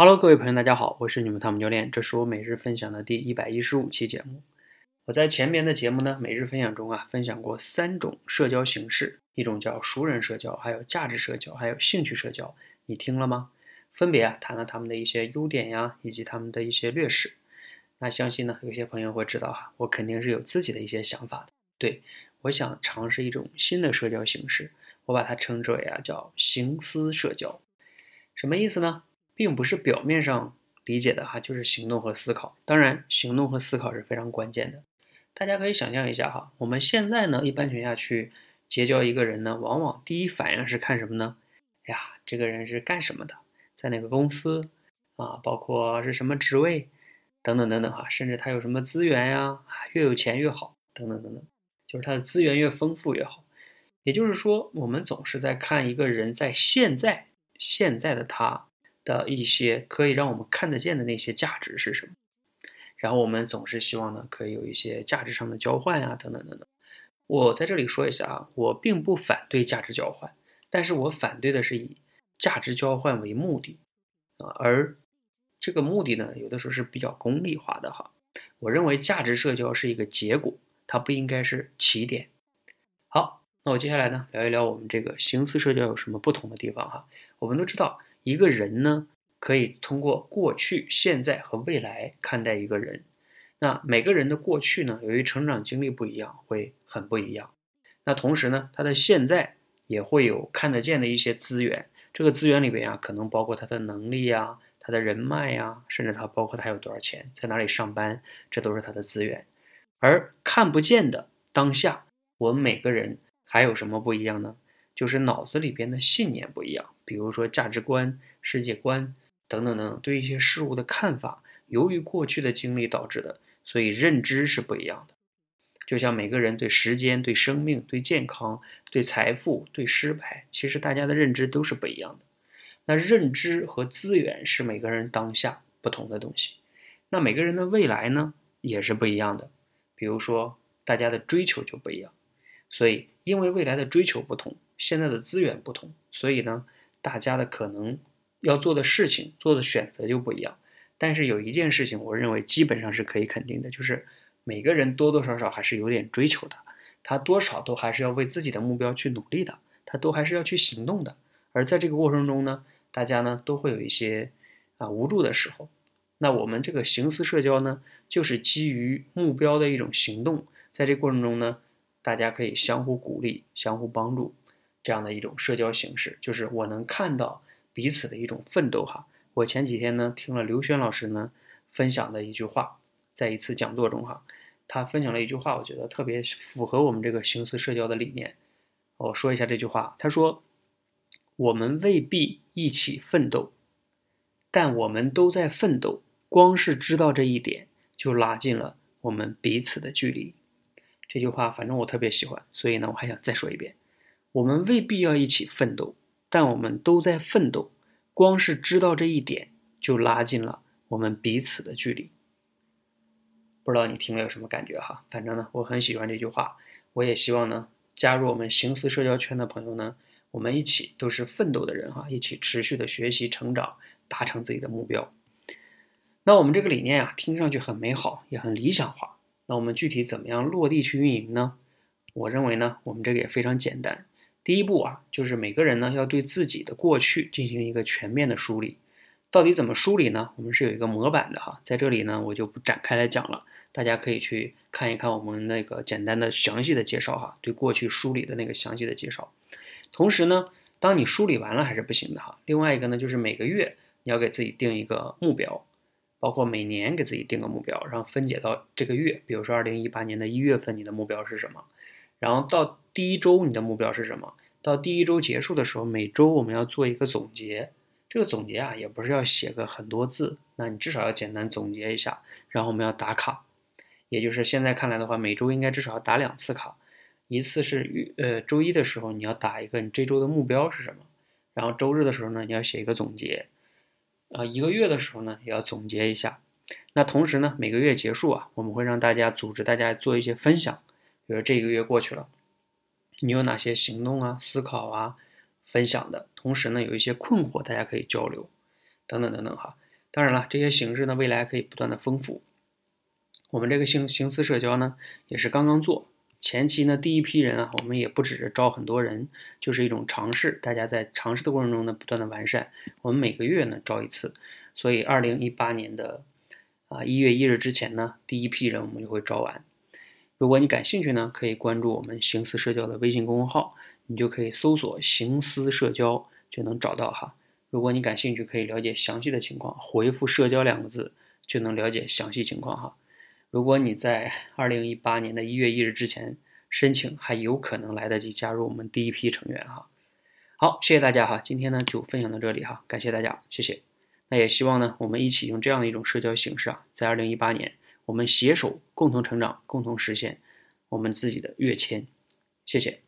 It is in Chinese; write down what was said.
Hello，各位朋友，大家好，我是你们汤姆教练，这是我每日分享的第一百一十五期节目。我在前面的节目呢，每日分享中啊，分享过三种社交形式，一种叫熟人社交，还有价值社交，还有兴趣社交，你听了吗？分别啊谈了他们的一些优点呀，以及他们的一些劣势。那相信呢，有些朋友会知道哈，我肯定是有自己的一些想法的。对我想尝试一种新的社交形式，我把它称之为啊叫行思社交，什么意思呢？并不是表面上理解的哈，就是行动和思考。当然，行动和思考是非常关键的。大家可以想象一下哈，我们现在呢，一般情况下去结交一个人呢，往往第一反应是看什么呢？呀，这个人是干什么的，在哪个公司啊？包括是什么职位，等等等等哈，甚至他有什么资源呀？越有钱越好，等等等等，就是他的资源越丰富越好。也就是说，我们总是在看一个人在现在现在的他。的一些可以让我们看得见的那些价值是什么？然后我们总是希望呢，可以有一些价值上的交换呀，等等等等。我在这里说一下啊，我并不反对价值交换，但是我反对的是以价值交换为目的啊，而这个目的呢，有的时候是比较功利化的哈。我认为价值社交是一个结果，它不应该是起点。好，那我接下来呢，聊一聊我们这个形似社交有什么不同的地方哈。我们都知道。一个人呢，可以通过过去、现在和未来看待一个人。那每个人的过去呢，由于成长经历不一样，会很不一样。那同时呢，他的现在也会有看得见的一些资源。这个资源里边啊，可能包括他的能力呀、他的人脉呀，甚至他包括他有多少钱，在哪里上班，这都是他的资源。而看不见的当下，我们每个人还有什么不一样呢？就是脑子里边的信念不一样，比如说价值观、世界观等等等等，对一些事物的看法，由于过去的经历导致的，所以认知是不一样的。就像每个人对时间、对生命、对健康、对财富、对失败，其实大家的认知都是不一样的。那认知和资源是每个人当下不同的东西。那每个人的未来呢，也是不一样的。比如说，大家的追求就不一样。所以，因为未来的追求不同。现在的资源不同，所以呢，大家的可能要做的事情、做的选择就不一样。但是有一件事情，我认为基本上是可以肯定的，就是每个人多多少少还是有点追求的，他多少都还是要为自己的目标去努力的，他都还是要去行动的。而在这个过程中呢，大家呢都会有一些啊无助的时候。那我们这个行思社交呢，就是基于目标的一种行动，在这过程中呢，大家可以相互鼓励、相互帮助。这样的一种社交形式，就是我能看到彼此的一种奋斗哈。我前几天呢听了刘轩老师呢分享的一句话，在一次讲座中哈，他分享了一句话，我觉得特别符合我们这个形似社交的理念。我说一下这句话，他说：“我们未必一起奋斗，但我们都在奋斗。光是知道这一点，就拉近了我们彼此的距离。”这句话反正我特别喜欢，所以呢我还想再说一遍。我们未必要一起奋斗，但我们都在奋斗。光是知道这一点，就拉近了我们彼此的距离。不知道你听了有什么感觉哈？反正呢，我很喜欢这句话。我也希望呢，加入我们行思社交圈的朋友呢，我们一起都是奋斗的人哈，一起持续的学习成长，达成自己的目标。那我们这个理念啊，听上去很美好，也很理想化。那我们具体怎么样落地去运营呢？我认为呢，我们这个也非常简单。第一步啊，就是每个人呢要对自己的过去进行一个全面的梳理。到底怎么梳理呢？我们是有一个模板的哈，在这里呢我就不展开来讲了，大家可以去看一看我们那个简单的详细的介绍哈，对过去梳理的那个详细的介绍。同时呢，当你梳理完了还是不行的哈。另外一个呢，就是每个月你要给自己定一个目标，包括每年给自己定个目标，然后分解到这个月，比如说二零一八年的一月份你的目标是什么？然后到第一周，你的目标是什么？到第一周结束的时候，每周我们要做一个总结。这个总结啊，也不是要写个很多字，那你至少要简单总结一下。然后我们要打卡，也就是现在看来的话，每周应该至少要打两次卡。一次是呃周一的时候，你要打一个你这周的目标是什么。然后周日的时候呢，你要写一个总结。啊，一个月的时候呢，也要总结一下。那同时呢，每个月结束啊，我们会让大家组织大家做一些分享。比如这一个月过去了，你有哪些行动啊、思考啊、分享的？同时呢，有一些困惑，大家可以交流，等等等等哈。当然了，这些形式呢，未来可以不断的丰富。我们这个形形思社交呢，也是刚刚做。前期呢，第一批人啊，我们也不只是招很多人，就是一种尝试。大家在尝试的过程中呢，不断的完善。我们每个月呢招一次，所以二零一八年的啊一月一日之前呢，第一批人我们就会招完。如果你感兴趣呢，可以关注我们行思社交的微信公众号，你就可以搜索“行思社交”就能找到哈。如果你感兴趣，可以了解详细的情况，回复“社交”两个字就能了解详细情况哈。如果你在二零一八年的一月一日之前申请，还有可能来得及加入我们第一批成员哈。好，谢谢大家哈，今天呢就分享到这里哈，感谢大家，谢谢。那也希望呢我们一起用这样的一种社交形式啊，在二零一八年我们携手共同成长，共同实现我们自己的跃迁。谢谢。